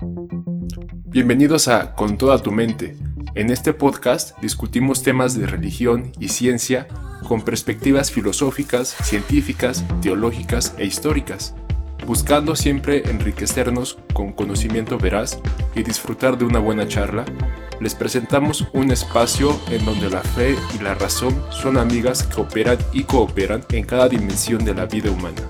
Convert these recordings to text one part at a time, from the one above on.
Bienvenidos a Con toda tu mente. En este podcast discutimos temas de religión y ciencia con perspectivas filosóficas, científicas, teológicas e históricas, buscando siempre enriquecernos con conocimiento veraz y disfrutar de una buena charla. Les presentamos un espacio en donde la fe y la razón son amigas que operan y cooperan en cada dimensión de la vida humana.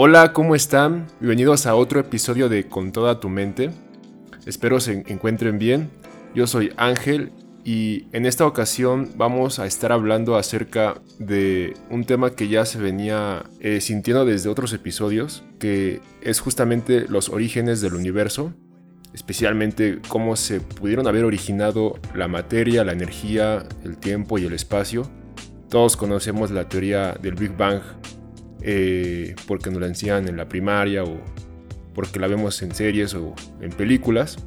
Hola, ¿cómo están? Bienvenidos a otro episodio de Con toda tu mente. Espero se encuentren bien. Yo soy Ángel y en esta ocasión vamos a estar hablando acerca de un tema que ya se venía eh, sintiendo desde otros episodios, que es justamente los orígenes del universo, especialmente cómo se pudieron haber originado la materia, la energía, el tiempo y el espacio. Todos conocemos la teoría del Big Bang eh, porque nos la enseñan en la primaria o porque la vemos en series o en películas.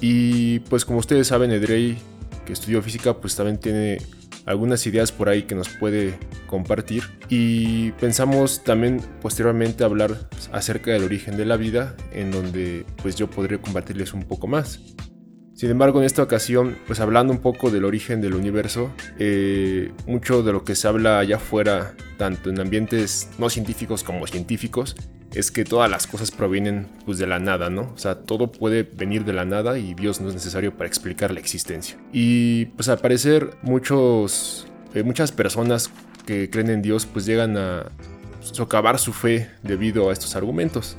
Y pues como ustedes saben, Edrey, que estudió física, pues también tiene algunas ideas por ahí que nos puede compartir. Y pensamos también posteriormente hablar acerca del origen de la vida, en donde pues yo podré compartirles un poco más. Sin embargo, en esta ocasión, pues hablando un poco del origen del universo, eh, mucho de lo que se habla allá afuera, tanto en ambientes no científicos como científicos, es que todas las cosas provienen pues de la nada, ¿no? O sea, todo puede venir de la nada y Dios no es necesario para explicar la existencia. Y pues al parecer muchos, eh, muchas personas que creen en Dios pues llegan a socavar su fe debido a estos argumentos.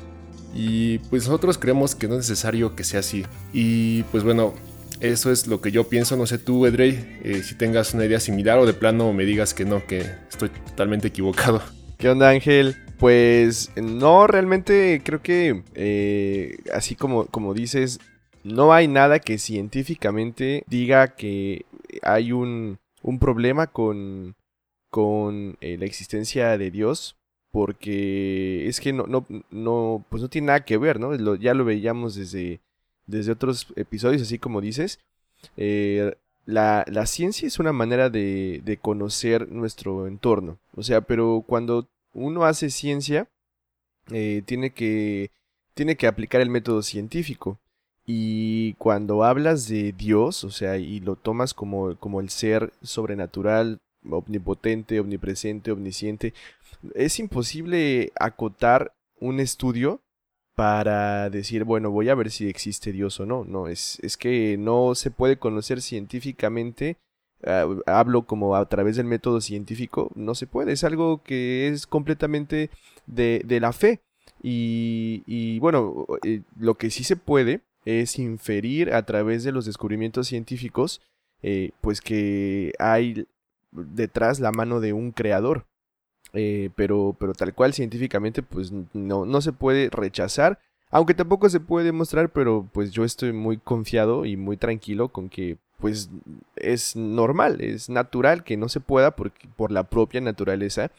Y pues nosotros creemos que no es necesario que sea así. Y pues bueno, eso es lo que yo pienso. No sé tú, Edrey, eh, si tengas una idea similar o de plano me digas que no, que estoy totalmente equivocado. ¿Qué onda, Ángel? Pues no, realmente creo que eh, así como, como dices, no hay nada que científicamente diga que hay un, un problema con, con eh, la existencia de Dios porque es que no, no, no, pues no tiene nada que ver, ¿no? ya lo veíamos desde, desde otros episodios, así como dices. Eh, la, ciencia es una manera de, de, conocer nuestro entorno. O sea, pero cuando uno hace ciencia, eh, tiene, que, tiene que aplicar el método científico. Y cuando hablas de Dios, o sea, y lo tomas como, como el ser sobrenatural, omnipotente, omnipresente, omnisciente, es imposible acotar un estudio para decir, bueno, voy a ver si existe Dios o no. No, es, es que no se puede conocer científicamente. Ah, hablo como a través del método científico, no se puede, es algo que es completamente de, de la fe. Y, y bueno, eh, lo que sí se puede es inferir a través de los descubrimientos científicos, eh, pues que hay detrás la mano de un creador. Eh, pero, pero tal cual científicamente pues no, no se puede rechazar. Aunque tampoco se puede demostrar, pero pues yo estoy muy confiado y muy tranquilo con que pues es normal, es natural que no se pueda por, por la propia naturaleza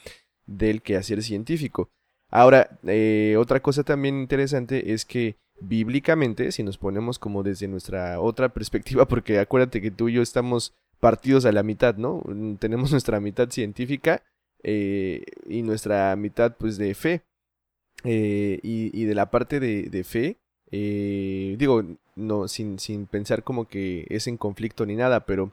del quehacer científico. Ahora, eh, otra cosa también interesante es que bíblicamente, si nos ponemos como desde nuestra otra perspectiva, porque acuérdate que tú y yo estamos partidos a la mitad, ¿no? Tenemos nuestra mitad científica eh, y nuestra mitad pues de fe. Eh, y, de la parte de, fe, eh, digo, no, sin, sin, pensar como que es en conflicto ni nada, pero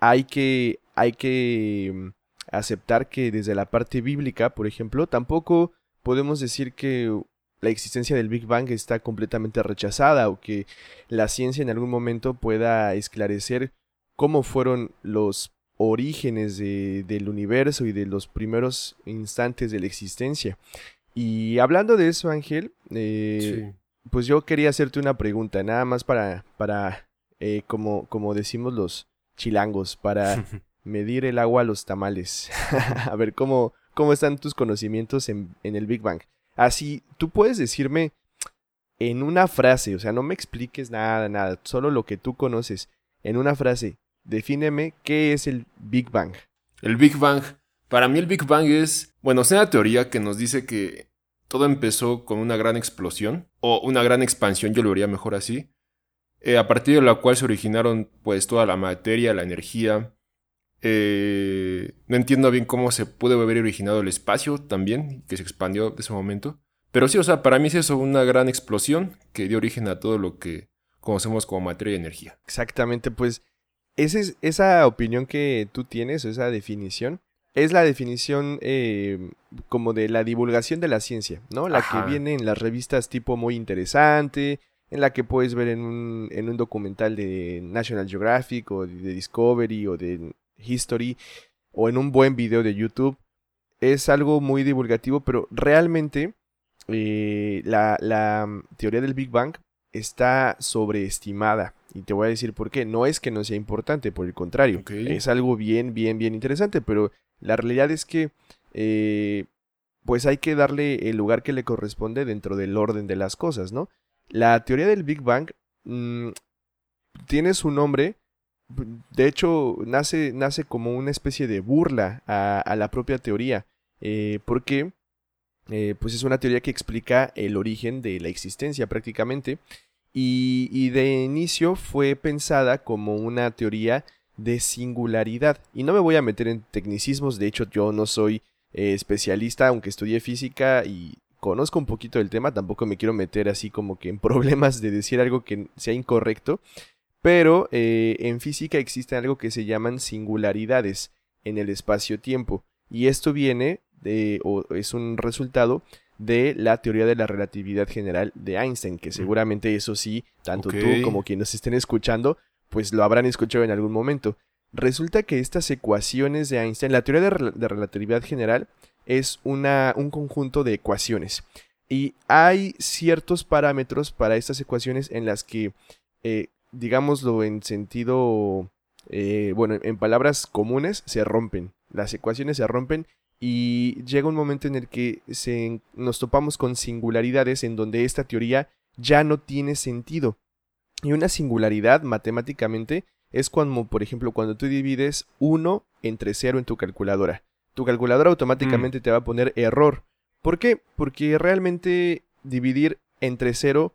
hay que, hay que mm, aceptar que desde la parte bíblica, por ejemplo, tampoco podemos decir que la existencia del Big Bang está completamente rechazada o que la ciencia en algún momento pueda esclarecer cómo fueron los orígenes del universo y de los primeros instantes de la existencia. Y hablando de eso, Ángel, eh, pues yo quería hacerte una pregunta, nada más para, para eh, como, como decimos los chilangos, para medir el agua a los tamales. a ver, ¿cómo, ¿cómo están tus conocimientos en, en el Big Bang? Así, tú puedes decirme en una frase, o sea, no me expliques nada, nada, solo lo que tú conoces, en una frase, defíneme qué es el Big Bang. El Big Bang. Para mí el Big Bang es, bueno, es una teoría que nos dice que todo empezó con una gran explosión o una gran expansión, yo lo vería mejor así, eh, a partir de la cual se originaron pues toda la materia, la energía. Eh, no entiendo bien cómo se pudo haber originado el espacio también, que se expandió de ese momento. Pero sí, o sea, para mí es eso una gran explosión que dio origen a todo lo que conocemos como materia y energía. Exactamente, pues esa, es, esa opinión que tú tienes, esa definición, es la definición eh, como de la divulgación de la ciencia, ¿no? La que viene en las revistas tipo muy interesante, en la que puedes ver en un, en un documental de National Geographic o de Discovery o de History o en un buen video de YouTube. Es algo muy divulgativo, pero realmente eh, la, la teoría del Big Bang está sobreestimada. Y te voy a decir por qué. No es que no sea importante, por el contrario. Es algo bien, bien, bien interesante, pero la realidad es que eh, pues hay que darle el lugar que le corresponde dentro del orden de las cosas, ¿no? La teoría del Big Bang mm, tiene su nombre, de hecho nace, nace como una especie de burla a, la propia teoría, eh, porque eh, pues es una teoría que explica el origen de la existencia prácticamente. Y, de inicio fue pensada como una teoría de singularidad. Y no me voy a meter en tecnicismos, de hecho yo no soy eh, especialista, aunque estudié física y conozco un poquito del tema, tampoco me quiero meter así como que en problemas de decir algo que sea incorrecto. Pero eh, en física existe algo que se llaman singularidades en el espacio-tiempo. Y esto viene o es un resultado de la teoría de la relatividad general de Einstein, que seguramente eso sí, tanto tú como quienes estén escuchando, pues lo habrán escuchado en algún momento. Resulta que estas ecuaciones de Einstein, la teoría de, relatividad general es una, un conjunto de ecuaciones. Y hay ciertos parámetros para estas ecuaciones en las que, eh, digámoslo en sentido, eh, bueno, en palabras comunes, se rompen. Las ecuaciones se rompen y llega un momento en el que nos topamos con singularidades en donde esta teoría ya no tiene sentido. Y una singularidad matemáticamente es cuando, por ejemplo, cuando tú divides 1 entre 0 en tu calculadora. Tu calculadora automáticamente mm. te va a poner error. ¿Por qué? Porque realmente dividir entre 0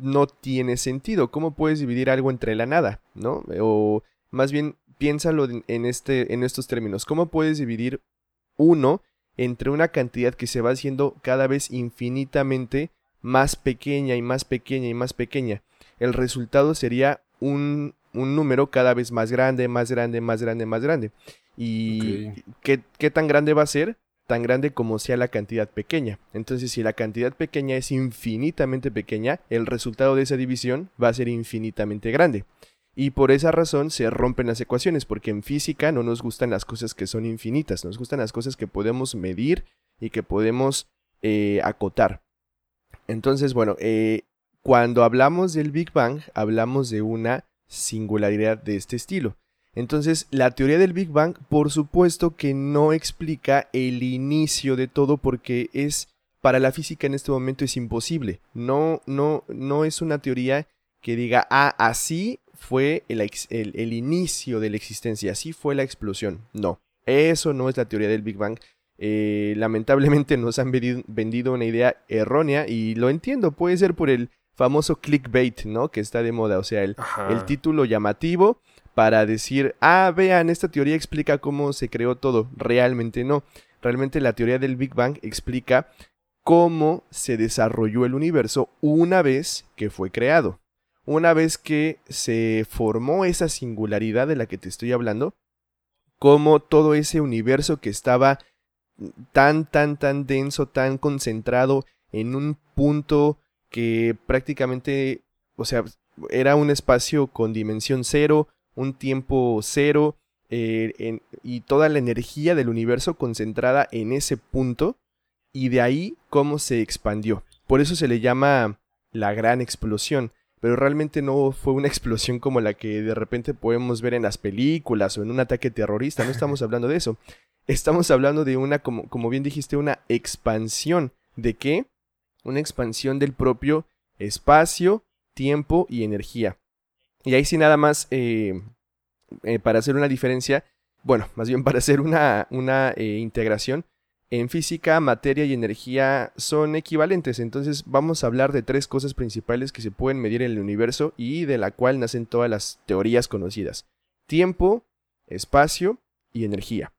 no tiene sentido. ¿Cómo puedes dividir algo entre la nada? ¿No? O más bien piénsalo en, este, en estos términos. ¿Cómo puedes dividir 1 entre una cantidad que se va haciendo cada vez infinitamente más pequeña y más pequeña y más pequeña. El resultado sería un, número cada vez más grande, más grande, más grande, más grande. ¿Y ¿qué, qué tan grande va a ser? Tan grande como sea la cantidad pequeña. Entonces, si la cantidad pequeña es infinitamente pequeña, el resultado de esa división va a ser infinitamente grande. Y por esa razón se rompen las ecuaciones, porque en física no nos gustan las cosas que son infinitas, nos gustan las cosas que podemos medir y que podemos eh, acotar. Entonces, bueno, eh, cuando hablamos del Big Bang, hablamos de una singularidad de este estilo. Entonces, la teoría del Big Bang, por supuesto que no explica el inicio de todo porque es para la física en este momento es imposible. No, no, no es una teoría que diga, ah, así fue el, inicio de la existencia, así fue la explosión. No, eso no es la teoría del Big Bang. Eh, lamentablemente nos han vendido una idea errónea y lo entiendo, puede ser por el famoso clickbait, ¿no? Que está de moda, o sea, el, el título llamativo para decir, ah, vean, esta teoría explica cómo se creó todo. Realmente no. Realmente la teoría del Big Bang explica cómo se desarrolló el universo una vez que fue creado una vez que se formó esa singularidad de la que te estoy hablando, como todo ese universo que estaba tan, tan, tan denso, tan concentrado en un punto que prácticamente, o sea, era un espacio con dimensión cero, un tiempo cero, eh, y toda la energía del universo concentrada en ese punto, y de ahí cómo se expandió. Por eso se le llama la gran explosión pero realmente no fue una explosión como la que de repente podemos ver en las películas o en un ataque terrorista, no estamos hablando de eso. Estamos hablando de una, como, como bien dijiste, una expansión. ¿De qué? Una expansión del propio espacio, tiempo y energía. Y ahí sí nada más, eh, eh, para hacer una diferencia, bueno, más bien para hacer una, una eh, integración, en física, materia y energía son equivalentes, entonces vamos a hablar de tres cosas principales que se pueden medir en el universo y de la cual nacen todas las teorías conocidas. Tiempo, espacio y energía.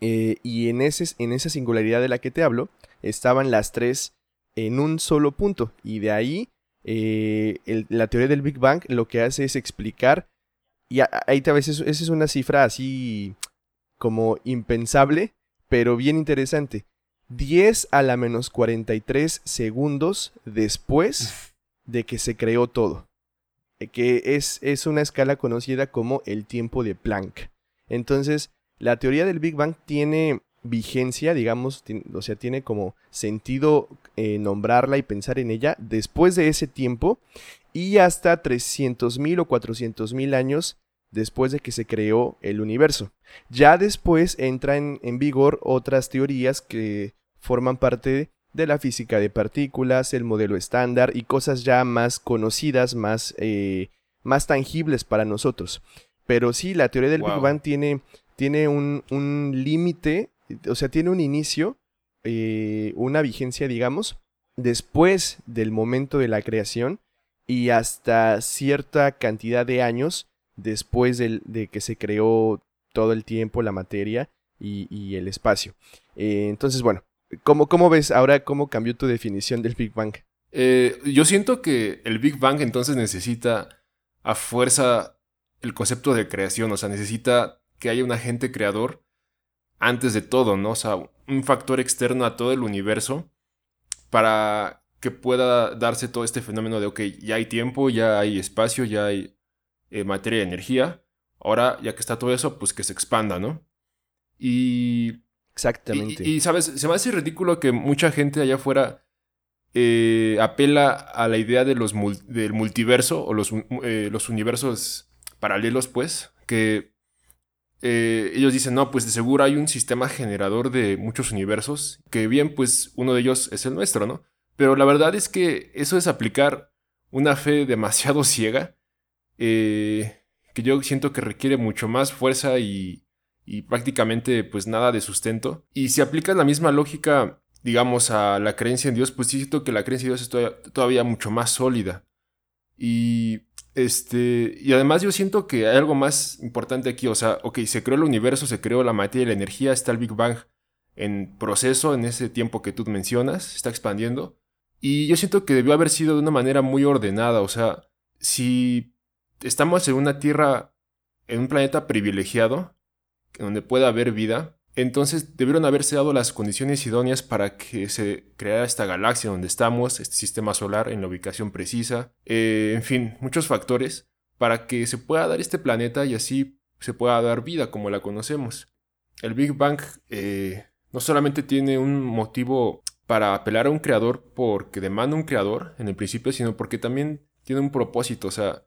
Eh, y en, ese, en esa singularidad de la que te hablo, estaban las tres en un solo punto. Y de ahí, eh, la teoría del Big Bang lo que hace es explicar, y ahí a veces esa es una cifra así como impensable, pero bien interesante. 10 a la menos 43 segundos después de que se creó todo. Eh, que es, es una escala conocida como el tiempo de Planck. Entonces, la teoría del Big Bang tiene vigencia, digamos, o sea, tiene como sentido eh, nombrarla y pensar en ella después de ese tiempo y hasta 300.000 o 400.000 años después de que se creó el universo. Ya después entran en vigor otras teorías que forman parte de la física de partículas, el modelo estándar y cosas ya más conocidas, más, eh, más tangibles para nosotros. Pero sí, la teoría del Big Bang tiene, tiene un, límite, o sea, tiene un inicio, eh, una vigencia, digamos, después del momento de la creación y hasta cierta cantidad de años después de que se creó todo el tiempo, la materia y, el espacio. Eh, entonces, bueno, ¿cómo, ¿cómo, ves ahora cómo cambió tu definición del Big Bang? Eh, yo siento que el Big Bang entonces necesita a fuerza el concepto de creación, o sea, necesita que haya un agente creador antes de todo, ¿no? O sea, un factor externo a todo el universo para que pueda darse todo este fenómeno de, ok, ya hay tiempo, ya hay espacio, ya hay eh, materia y energía. Ahora, ya que está todo eso, pues que se expanda, ¿no? Y... Exactamente. Y, sabes, se me hace ridículo que mucha gente allá afuera eh, apela a la idea de los del multiverso o los, eh, los universos paralelos, pues, que ellos dicen, no, pues de seguro hay un sistema generador de muchos universos, que bien, pues uno de ellos es el nuestro, ¿no? Pero la verdad es que eso es aplicar una fe demasiado ciega eh, que yo siento que requiere mucho más fuerza y, prácticamente pues nada de sustento. Y si aplicas la misma lógica, digamos, a la creencia en Dios, pues siento que la creencia en Dios es todavía, mucho más sólida. Y este, y además yo siento que hay algo más importante aquí, o sea, ok, se creó el universo, se creó la materia y la energía, está el Big Bang en proceso en ese tiempo que tú mencionas, está expandiendo. Y yo siento que debió haber sido de una manera muy ordenada, o sea, si estamos en una tierra, en un planeta privilegiado, donde pueda haber vida, entonces debieron haberse dado las condiciones idóneas para que se creara esta galaxia donde estamos, este sistema solar en la ubicación precisa, eh, en fin, muchos factores para que se pueda dar este planeta y así se pueda dar vida como la conocemos. El Big Bang eh, no solamente tiene un motivo para apelar a un creador porque demanda un creador en el principio, sino porque también tiene un propósito, o sea,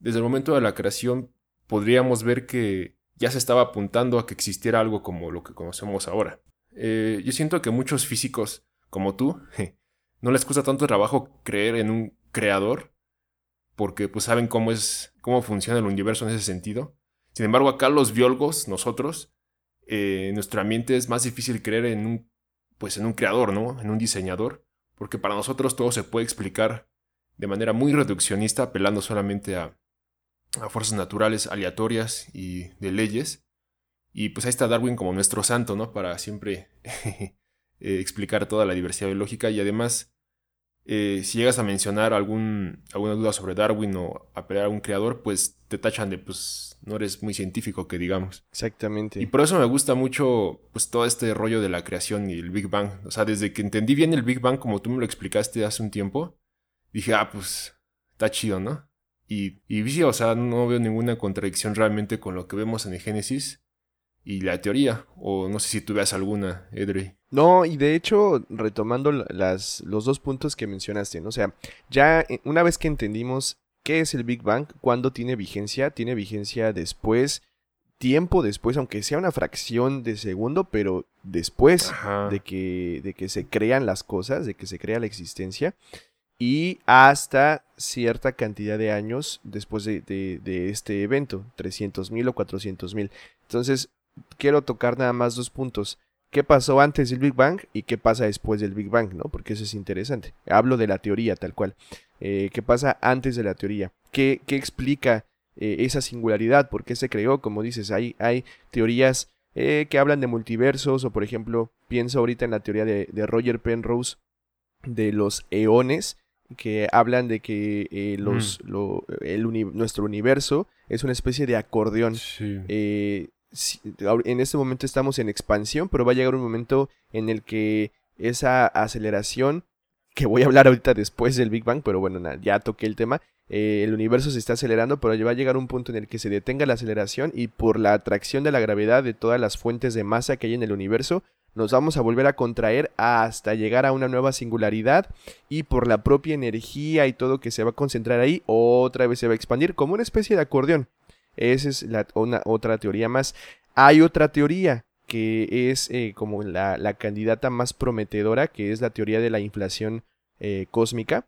desde el momento de la creación podríamos ver que ya se estaba apuntando a que existiera algo como lo que conocemos ahora. Eh, yo siento que muchos físicos, como tú, no les cuesta tanto trabajo creer en un creador, porque pues saben cómo es, cómo funciona el universo en ese sentido. Sin embargo, acá los biólogos, nosotros, eh, en nuestro ambiente es más difícil creer en un, pues en un creador, ¿no? En un diseñador, porque para nosotros todo se puede explicar de manera muy reduccionista, apelando solamente a, a fuerzas naturales aleatorias y de leyes. Y pues ahí está Darwin como nuestro santo, ¿no? Para siempre eh, explicar toda la diversidad biológica y además, eh, si llegas a mencionar algún, alguna duda sobre Darwin o apelar a un creador, pues te tachan de, pues, no eres muy científico, que digamos. Exactamente. Y por eso me gusta mucho, pues, todo este rollo de la creación y el Big Bang. O sea, desde que entendí bien el Big Bang como tú me lo explicaste hace un tiempo, dije, ah, pues, está chido, ¿no? Y, y o sea, no veo ninguna contradicción realmente con lo que vemos en el Génesis y la teoría. O no sé si tú veas alguna, Edry. No, y de hecho, retomando las, los dos puntos que mencionaste, ¿no? o sea, ya eh, una vez que entendimos qué es el Big Bang, cuándo tiene vigencia, tiene vigencia después, tiempo después, aunque sea una fracción de segundo, pero después de que, de que se crean las cosas, de que se crea la existencia y hasta cierta cantidad de años después de, este evento, 300.000 o 400.000. Entonces, quiero tocar nada más dos puntos. qué pasó antes del Big Bang y qué pasa después del Big Bang, ¿no? Porque eso es interesante. Hablo de la teoría tal cual. Eh, ¿Qué pasa antes de la teoría? ¿Qué, qué explica eh, esa singularidad? ¿Por qué se creó? Como dices, hay, hay teorías eh, que hablan de multiversos o por ejemplo, pienso ahorita en la teoría de, Roger Penrose de los eones que hablan de que los, mm. nuestro universo es una especie de acordeón. en este momento estamos en expansión, pero va a llegar un momento en el que esa aceleración que voy a hablar ahorita después del Big Bang, pero bueno, ya toqué el tema. Eh, el universo se está acelerando, pero va a llegar un punto en el que se detenga la aceleración y por la atracción de la gravedad de todas las fuentes de masa que hay en el universo, nos vamos a volver a contraer hasta llegar a una nueva singularidad y por la propia energía y todo que se va a concentrar ahí, otra vez se va a expandir como una especie de acordeón. Esa es la, otra teoría más. Hay otra teoría que es eh, como la, la, candidata más prometedora, que es la teoría de la inflación eh, cósmica,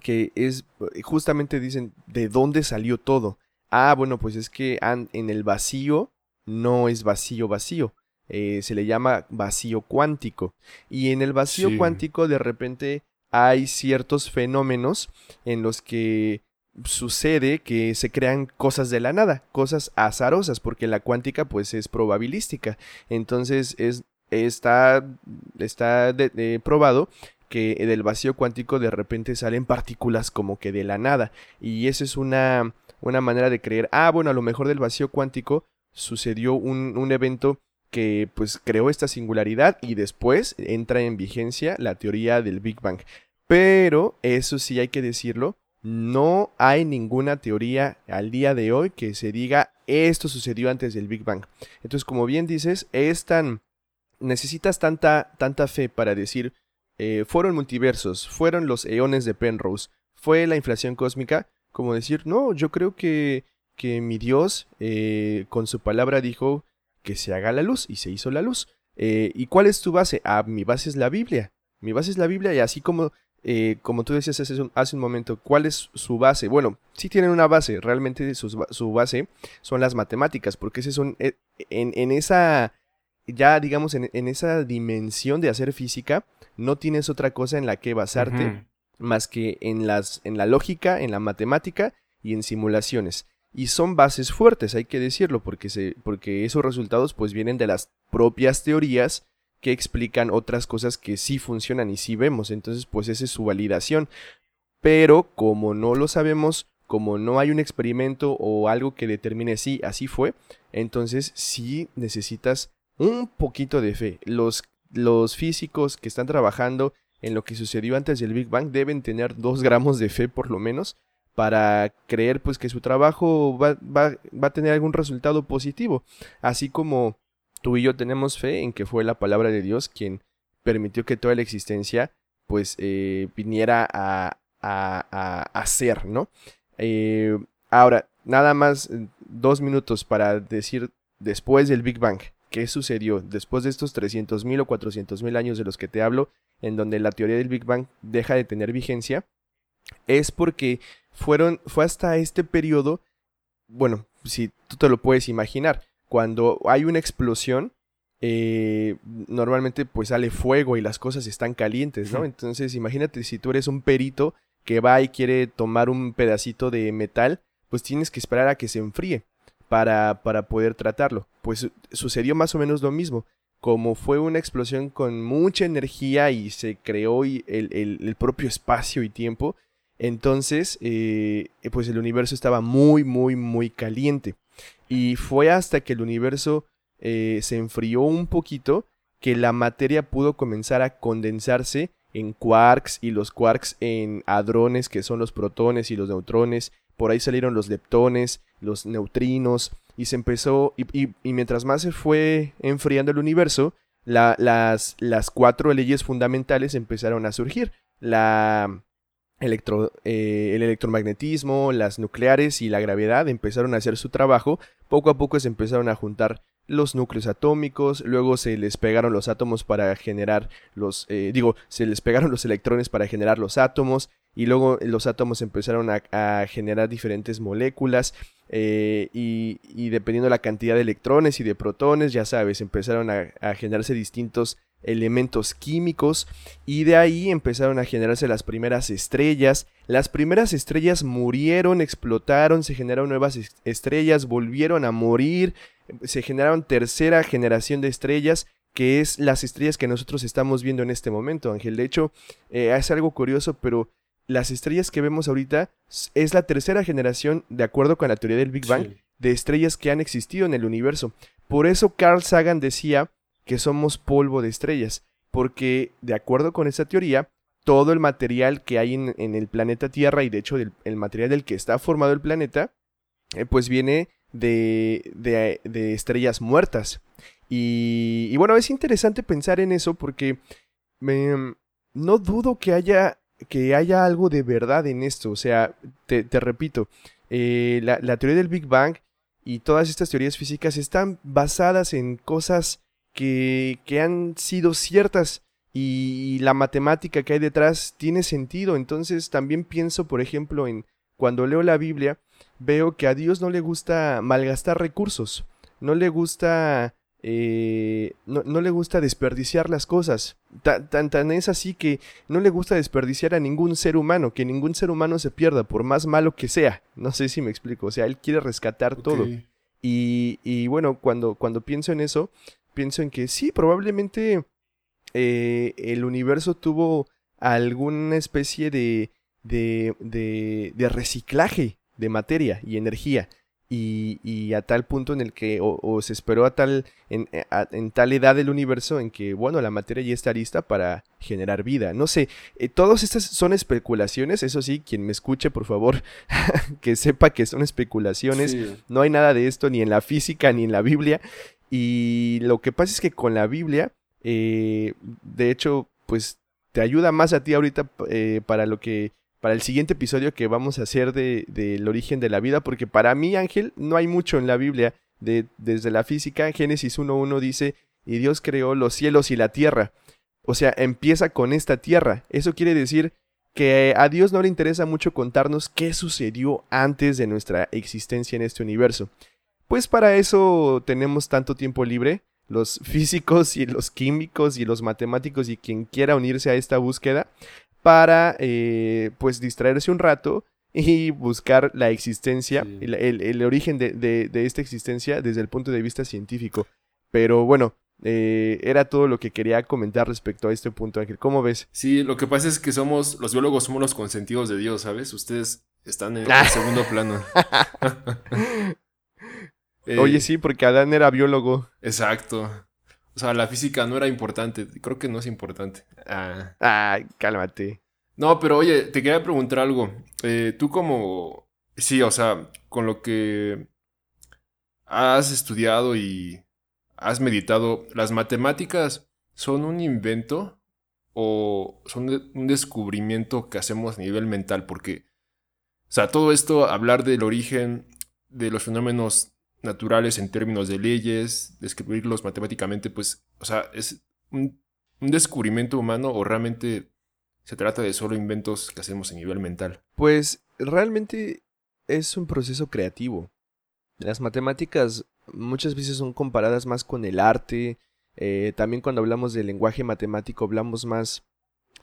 que es eh, justamente dicen de dónde salió todo. Ah, bueno, pues es que en el vacío no es vacío vacío, se le llama vacío cuántico. Y en el vacío cuántico de repente hay ciertos fenómenos en los que sucede que se crean cosas de la nada, cosas azarosas, porque la cuántica pues es probabilística. Entonces es, está, está probado que del vacío cuántico de repente salen partículas como que de la nada. Y eso es una, una manera de creer, ah, bueno, a lo mejor del vacío cuántico sucedió un, un evento que pues creó esta singularidad y después entra en vigencia la teoría del Big Bang. Pero eso sí hay que decirlo, no hay ninguna teoría al día de hoy que se diga esto sucedió antes del Big Bang. Entonces, como bien dices, es tan necesitas tanta tanta fe para decir eh, fueron multiversos, fueron los eones de Penrose, fue la inflación cósmica, como decir, no, yo creo que, que mi Dios eh, con su palabra dijo que se haga la luz y se hizo la luz. Eh, ¿Y cuál es tu base? Ah, mi base es la Biblia. Mi base es la Biblia y así como eh, como tú decías hace un, momento, ¿cuál es su base? Bueno, sí tienen una base, realmente su, base son las matemáticas, porque ese son, eh, en, esa, ya digamos, en, esa dimensión de hacer física, no tienes otra cosa en la que basarte más que en, las, en la lógica, en la matemática y en simulaciones. Y son bases fuertes, hay que decirlo, porque, se, porque esos resultados pues vienen de las propias teorías que explican otras cosas que sí funcionan y sí vemos. Entonces, pues esa es su validación. Pero como no lo sabemos, como no hay un experimento o algo que determine si así fue, entonces sí necesitas un poquito de fe. Los, los físicos que están trabajando en lo que sucedió antes del Big Bang deben tener dos gramos de fe por lo menos para creer pues que su trabajo va, va, va a tener algún resultado positivo. Así como tú y yo tenemos fe en que fue la palabra de Dios quien permitió que toda la existencia pues eh, viniera a, a, ser, ¿no? Eh, ahora, nada más eh, dos minutos para decir después del Big Bang, ¿qué sucedió? Después de estos 300.000 o 400.000 años de los que te hablo, en donde la teoría del Big Bang deja de tener vigencia, es porque fueron, fue hasta este periodo, bueno, si tú te lo puedes imaginar, cuando hay una explosión, eh, normalmente pues sale fuego y las cosas están calientes, ¿no? Entonces imagínate si tú eres un perito que va y quiere tomar un pedacito de metal, pues tienes que esperar a que se enfríe para, para poder tratarlo. Pues sucedió más o menos lo mismo. Como fue una explosión con mucha energía y se creó el, el, propio espacio y tiempo, entonces eh, pues el universo estaba muy, muy, muy caliente. Y fue hasta que el universo eh, se enfrió un poquito que la materia pudo comenzar a condensarse en quarks y los quarks en hadrones que son los protones y los neutrones. Por ahí salieron los leptones, los neutrinos y se empezó y, mientras más se fue enfriando el universo, las, las cuatro leyes fundamentales empezaron a surgir. La, eh, el electromagnetismo, las nucleares y la gravedad empezaron a hacer su trabajo, poco a poco se empezaron a juntar los núcleos atómicos, luego se les pegaron los átomos para generar los, eh, digo, se les pegaron los electrones para generar los átomos, y luego los átomos empezaron a, generar diferentes moléculas eh, y, dependiendo de la cantidad de electrones y de protones, ya sabes, empezaron a, a, generarse distintos elementos químicos y de ahí empezaron a generarse las primeras estrellas. Las primeras estrellas murieron, explotaron, se generaron nuevas estrellas, volvieron a morir, se generaron tercera generación de estrellas que es las estrellas que nosotros estamos viendo en este momento, Ángel. De hecho, eh, es algo curioso, pero las estrellas que vemos ahorita es la tercera generación, de acuerdo con la teoría del Big Bang, de estrellas que han existido en el universo. Por eso Carl Sagan decía que somos polvo de estrellas, porque de acuerdo con esa teoría, todo el material que hay en, el planeta Tierra, y de hecho el, material del que está formado el planeta, eh, pues viene de, de, estrellas muertas. Y, bueno, es interesante pensar en eso porque no dudo que haya, que haya algo de verdad en esto. O sea, te, repito, eh, la, la, teoría del Big Bang y todas estas teorías físicas están basadas en cosas que, que han sido ciertas y la matemática que hay detrás tiene sentido. Entonces también pienso, por ejemplo, en cuando leo la Biblia, veo que a Dios no le gusta malgastar recursos, no le gusta... Eh, no, no, le gusta desperdiciar las cosas. Tan, tan, es así que no le gusta desperdiciar a ningún ser humano, que ningún ser humano se pierda, por más malo que sea. No sé si me explico. O sea, él quiere rescatar todo. Y, y, bueno, cuando, cuando pienso en eso, pienso en que sí, probablemente eh, el universo tuvo alguna especie de, de, de, reciclaje de materia y energía. Y, a tal punto en el que o, se esperó a tal en, en, tal edad del universo en que bueno la materia ya está lista para generar vida no sé eh, todas estas son especulaciones eso sí quien me escuche por favor que sepa que son especulaciones no hay nada de esto ni en la física ni en la Biblia y lo que pasa es que con la Biblia, eh, de hecho, pues te ayuda más a ti ahorita eh, para lo que para el siguiente episodio que vamos a hacer del de, origen de la vida, porque para mí, Ángel, no hay mucho en la Biblia. De, desde la física, Génesis 1.1 dice, y Dios creó los cielos y la tierra. O sea, empieza con esta tierra. Eso quiere decir que a Dios no le interesa mucho contarnos qué sucedió antes de nuestra existencia en este universo. Pues para eso tenemos tanto tiempo libre, los físicos y los químicos y los matemáticos y quien quiera unirse a esta búsqueda para eh, pues distraerse un rato y buscar la existencia, el, origen de, esta existencia desde el punto de vista científico. Pero bueno, eh, era todo lo que quería comentar respecto a este punto, Ángel. ¿Cómo ves? Sí, lo que pasa es que somos, los biólogos somos los consentidos de Dios, ¿sabes? Ustedes están en el segundo plano. Oye, eh, sí, porque Adán era biólogo. Exacto. O sea, la física no era importante. Creo que no es importante. Ah. Cálmate. No, pero oye, te quería preguntar algo. Eh, tú como... Sí, o sea, con lo que has estudiado y has meditado, ¿las matemáticas son un invento o son un descubrimiento que hacemos a nivel mental? Porque, o sea, todo esto, hablar del origen de los fenómenos naturales en términos de leyes, describirlos matemáticamente, pues, o sea, es un, descubrimiento humano o realmente se trata de solo inventos que hacemos a nivel mental? Pues realmente es un proceso creativo. Las matemáticas muchas veces son comparadas más con el arte. Eh, también cuando hablamos del lenguaje matemático hablamos más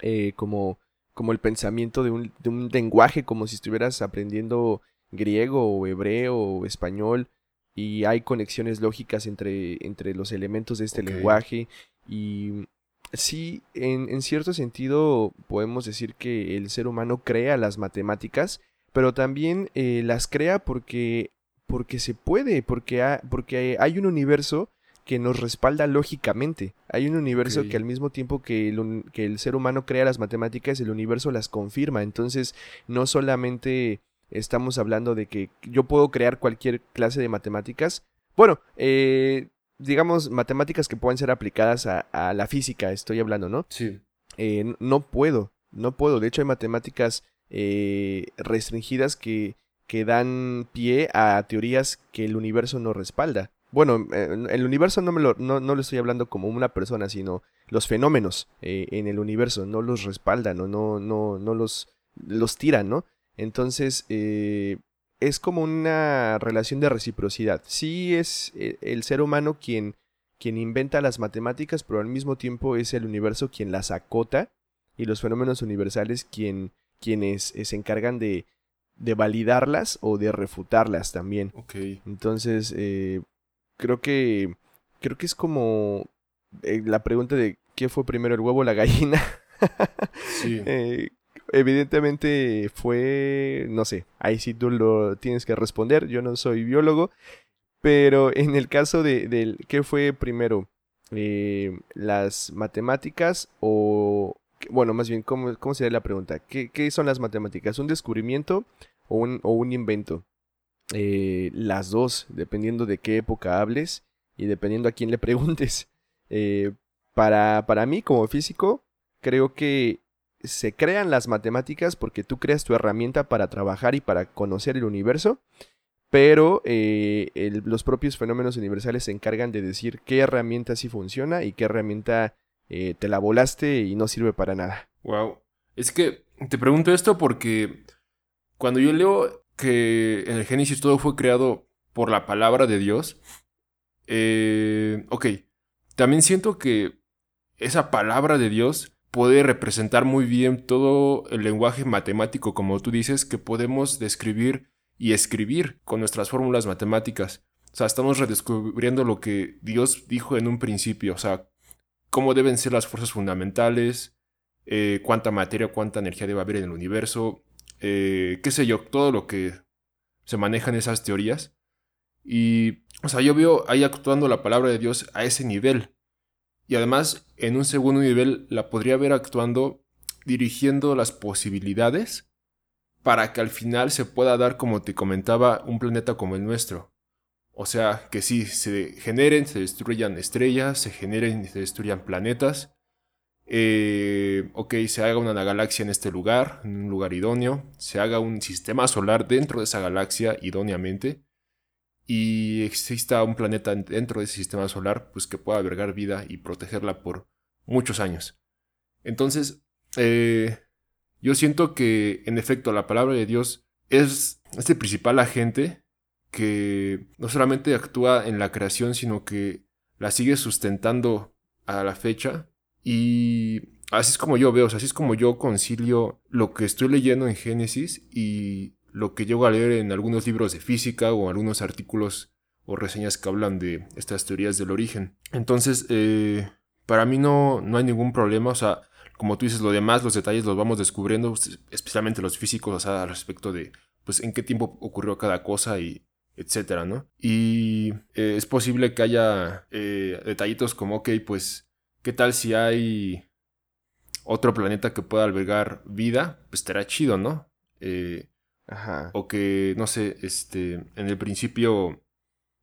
eh, como, como el pensamiento de un, de un lenguaje, como si estuvieras aprendiendo griego o hebreo o español y hay conexiones lógicas entre, entre los elementos de este lenguaje y sí, en, cierto sentido podemos decir que el ser humano crea las matemáticas, pero también eh, las crea porque, porque se puede, porque, porque hay un universo que nos respalda lógicamente. Hay un universo que al mismo tiempo que el, que el ser humano crea las matemáticas, el universo las confirma. Entonces, no solamente estamos hablando de que yo puedo crear cualquier clase de matemáticas. Bueno, eh, digamos, matemáticas que puedan ser aplicadas a, la física, estoy hablando, ¿no? Sí. Eh, no puedo, no puedo. De hecho, hay matemáticas eh, restringidas que, que dan pie a teorías que el universo no respalda. Bueno, el universo no, me lo, no, no lo estoy hablando como una persona, sino los fenómenos en el universo no los respaldan o no, no, no los los tiran, ¿no? Entonces, eh, es como una relación de reciprocidad. Sí es eh, el ser humano quien, quien inventa las matemáticas, pero al mismo tiempo es el universo quien las acota y los fenómenos universales quien, quienes se encargan de, de validarlas o de refutarlas también. Ok. Entonces, eh, creo que creo que es como la pregunta de ¿qué fue primero el huevo o la gallina? Sí. evidentemente fue, no sé, ahí sí tú lo tienes que responder, yo no soy biólogo, pero en el caso de, del, ¿qué fue primero? Eh, ¿Las matemáticas o, bueno, más bien, ¿cómo, cómo sería la pregunta? ¿Qué, ¿Qué, son las matemáticas? ¿Un descubrimiento o un, o un invento? Eh, las dos, dependiendo de qué época hables y dependiendo a quién le preguntes. Eh, para, para mí, como físico, creo que se crean las matemáticas porque tú creas tu herramienta para trabajar y para conocer el universo, pero eh, los propios fenómenos universales se encargan de decir qué herramienta sí funciona y qué herramienta eh, te la volaste y no sirve para nada. Wow. Es que te pregunto esto porque cuando yo leo que en el Génesis todo fue creado por la palabra de Dios, eh, ok, también siento que esa palabra de Dios puede representar muy bien todo el lenguaje matemático, como tú dices, que podemos describir y escribir con nuestras fórmulas matemáticas. O sea, estamos redescubriendo lo que Dios dijo en un principio, o sea, cómo deben ser las fuerzas fundamentales, eh, cuánta materia, cuánta energía debe haber en el universo, eh, qué sé yo, todo lo que se maneja en esas teorías. Y, o sea, yo veo ahí actuando la palabra de Dios a ese nivel. Y además, en un segundo nivel, la podría ver actuando dirigiendo las posibilidades para que al final se pueda dar, como te comentaba, un planeta como el nuestro. O sea, que sí, se generen, se destruyan estrellas, se generen y se destruyan planetas. Eh, ok, se haga una galaxia en este lugar, en un lugar idóneo. Se haga un sistema solar dentro de esa galaxia idóneamente y exista un planeta dentro de ese sistema solar pues que pueda albergar vida y protegerla por muchos años. Entonces, eh, yo siento que en efecto la palabra de Dios es este principal agente que no solamente actúa en la creación, sino que la sigue sustentando a la fecha. Y así es como yo veo, así es como yo concilio lo que estoy leyendo en Génesis y lo que llego a leer en algunos libros de física o algunos artículos o reseñas que hablan de estas teorías del origen. Entonces, eh, para mí no, no hay ningún problema, o sea, como tú dices, lo demás, los detalles los vamos descubriendo, especialmente los físicos, o sea, respecto de, pues, en qué tiempo ocurrió cada cosa y etcétera, ¿no? Y eh, es posible que haya eh, detallitos como, ok, pues, ¿qué tal si hay otro planeta que pueda albergar vida? Pues estará chido, ¿no? Eh, o que, no sé, este, en el principio,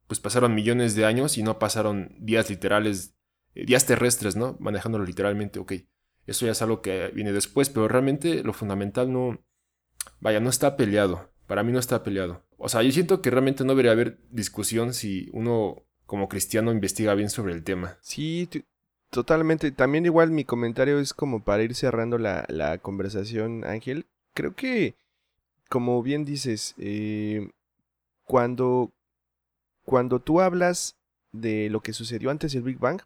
pues pasaron millones de años y no pasaron días literales, eh, días terrestres, ¿no? Manejándolo literalmente, ok. Eso ya es algo que viene después, pero realmente lo fundamental no, vaya, no está peleado. Para mí no está peleado. O sea, yo siento que realmente no debería haber discusión si uno como cristiano investiga bien sobre el tema. Sí, totalmente. También igual mi comentario es como para ir cerrando la, la conversación, Ángel. Creo que como bien dices, eh, cuando, cuando tú hablas de lo que sucedió antes del Big Bang,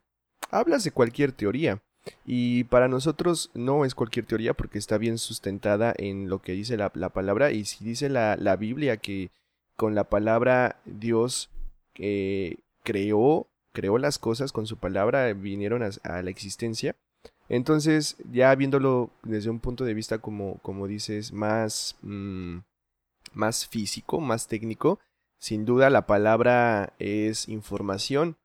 hablas de cualquier teoría. Y para nosotros no es cualquier teoría porque está bien sustentada en lo que dice la, palabra. Y si dice la, la, Biblia que con la palabra Dios eh, creó, creó las cosas, con su palabra vinieron a la existencia, entonces, ya viéndolo desde un punto de vista, como, como dices, más, mm, más físico, más técnico, sin duda la palabra es información.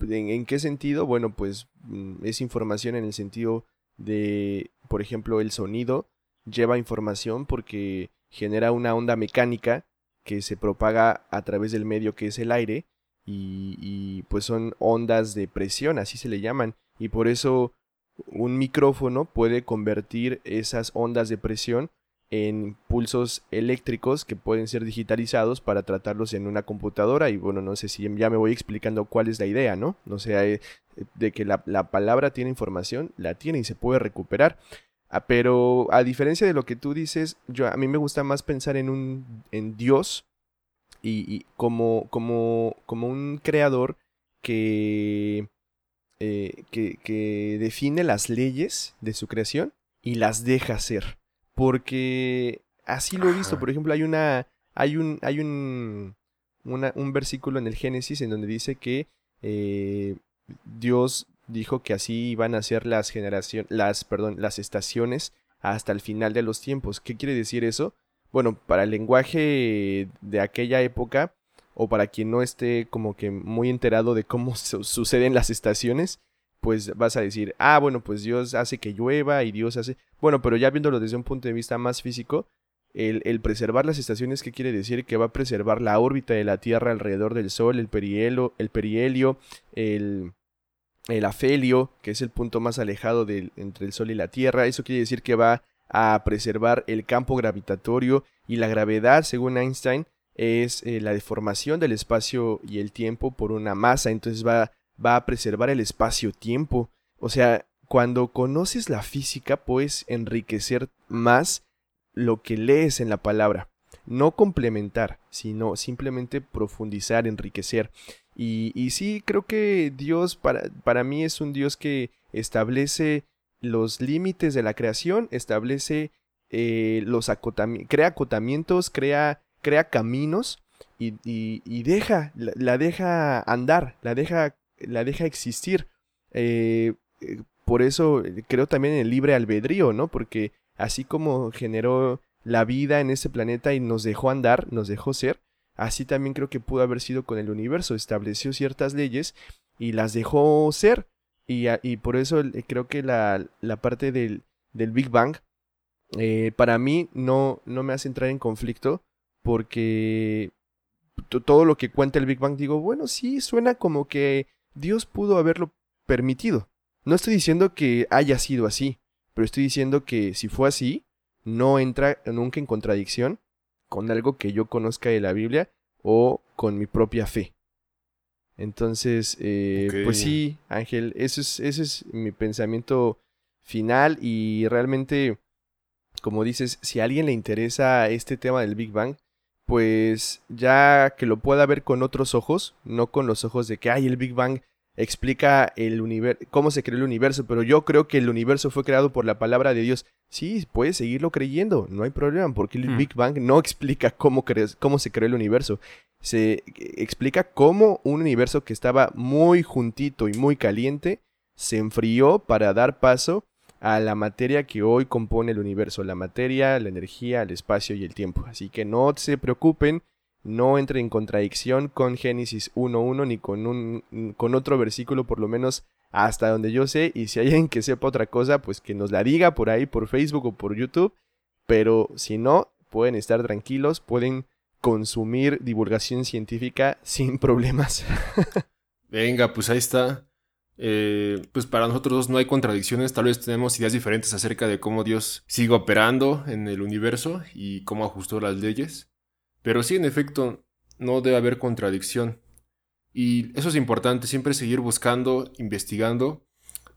¿En, qué sentido? Bueno, pues mm, es información en el sentido de, por ejemplo, el sonido lleva información porque genera una onda mecánica que se propaga a través del medio que es el aire y, y pues son ondas de presión, así se le llaman. Y por eso un micrófono puede convertir esas ondas de presión en pulsos eléctricos que pueden ser digitalizados para tratarlos en una computadora y bueno, no sé si ya me voy explicando cuál es la idea, ¿no? No sé, eh, de que la, palabra tiene información, la tiene y se puede recuperar. Ah, pero a diferencia de lo que tú dices, yo, a mí me gusta más pensar en un en Dios y, como, como, como un creador que, eh, que, que define las leyes de su creación y las deja ser. Porque así lo he visto. Por ejemplo, hay una. Hay un. Hay un. un versículo en el Génesis en donde dice que eh, Dios dijo que así iban a ser las generaciones. Las, perdón, las estaciones hasta el final de los tiempos. ¿Qué quiere decir eso? Bueno, para el lenguaje de aquella época, o para quien no esté como que muy enterado de cómo suceden las estaciones, pues vas a decir, ah, bueno, pues Dios hace que llueva y Dios hace... Bueno, pero ya viéndolo desde un punto de vista más físico, el, preservar las estaciones, ¿qué quiere decir? Que va a preservar la órbita de la Tierra alrededor del Sol, el perihelio, el, perihelio, el, el afelio, que es el punto más alejado entre el Sol y la Tierra. Eso quiere decir que va a preservar el campo gravitatorio y la gravedad, según Einstein, es eh, la deformación del espacio y el tiempo por una masa. Entonces va va a preservar el espacio-tiempo. O sea, cuando conoces la física puedes enriquecer más lo que lees en la palabra. No complementar, sino simplemente profundizar, enriquecer. Y, y sí, creo que Dios para, para mí es un Dios que establece los límites de la creación, establece eh, los acotamientos, crea acotamientos, crea, crea caminos y, deja, la, deja andar, la deja la deja existir. Eh, eh, por eso eh, creo también en el libre albedrío, ¿no? Porque así como generó la vida en este planeta y nos dejó andar, nos dejó ser, así también creo que pudo haber sido con el universo. Estableció ciertas leyes y las dejó ser. Y, y por eso creo que la, la parte del, del, Big Bang para mí no, no me hace entrar en conflicto porque todo lo que cuenta el Big Bang digo, bueno, sí, suena como que Dios pudo haberlo permitido. No estoy diciendo que haya sido así, pero estoy diciendo que si fue así, no entra nunca en contradicción con algo que yo conozca de la Biblia o con mi propia fe. Entonces, eh, pues sí, Ángel, ese es, ese es mi pensamiento final y realmente, como dices, si a alguien le interesa este tema del Big Bang, pues ya que lo pueda ver con otros ojos, no con los ojos de que, ay, el Big Bang explica el universo, cómo se creó el universo, pero yo creo que el universo fue creado por la palabra de Dios. Sí, puedes seguirlo creyendo, no hay problema, porque el hmm. Big Bang no explica cómo, cómo se creó el universo. Se explica cómo un universo que estaba muy juntito y muy caliente se enfrió para dar paso a la materia que hoy compone el universo, la materia, la energía, el espacio y el tiempo. Así que no se preocupen, no entre en contradicción con Génesis 1.1 ni con, un, con otro versículo, por lo menos hasta donde yo sé, y si hay alguien que sepa otra cosa, pues que nos la diga por ahí, por Facebook o por YouTube, pero si no, pueden estar tranquilos, pueden consumir divulgación científica sin problemas. Venga, pues ahí está. Eh, pues para nosotros no hay contradicciones, tal vez tenemos ideas diferentes acerca de cómo Dios sigue operando en el universo y cómo ajustó las leyes. Pero sí, en efecto, no debe haber contradicción. Y eso es importante, siempre seguir buscando, investigando,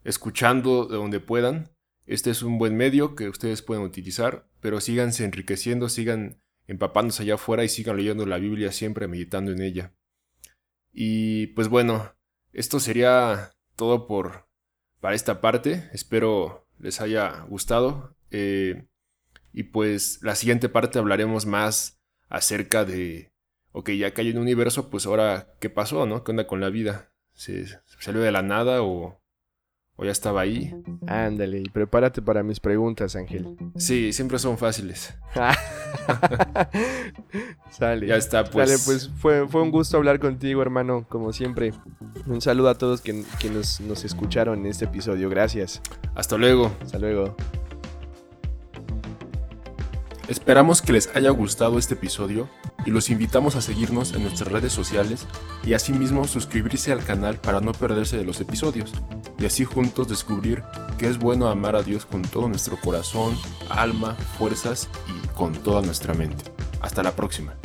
escuchando de donde puedan. Este es un buen medio que ustedes pueden utilizar, pero síganse enriqueciendo, sigan empapándose allá afuera y sigan leyendo la Biblia siempre, meditando en ella. Y pues bueno, esto sería todo por para esta parte. Espero les haya gustado. Eh, y pues la siguiente parte hablaremos más acerca de, ok, ya que hay un universo, pues ahora, ¿qué pasó, no? ¿Qué onda con la vida? ¿Se, salió de la nada o, o ya estaba ahí? Ándale, y prepárate para mis preguntas, Ángel. Sí, siempre son fáciles. Sale. Ya está, pues. Sale, pues fue, fue un gusto hablar contigo, hermano, como siempre. Un saludo a todos que, que nos, nos escucharon en este episodio. Gracias. Hasta luego. Hasta luego. Esperamos que les haya gustado este episodio y los invitamos a seguirnos en nuestras redes sociales y asimismo suscribirse al canal para no perderse de los episodios y así juntos descubrir que es bueno amar a Dios con todo nuestro corazón, alma, fuerzas y con toda nuestra mente. Hasta la próxima.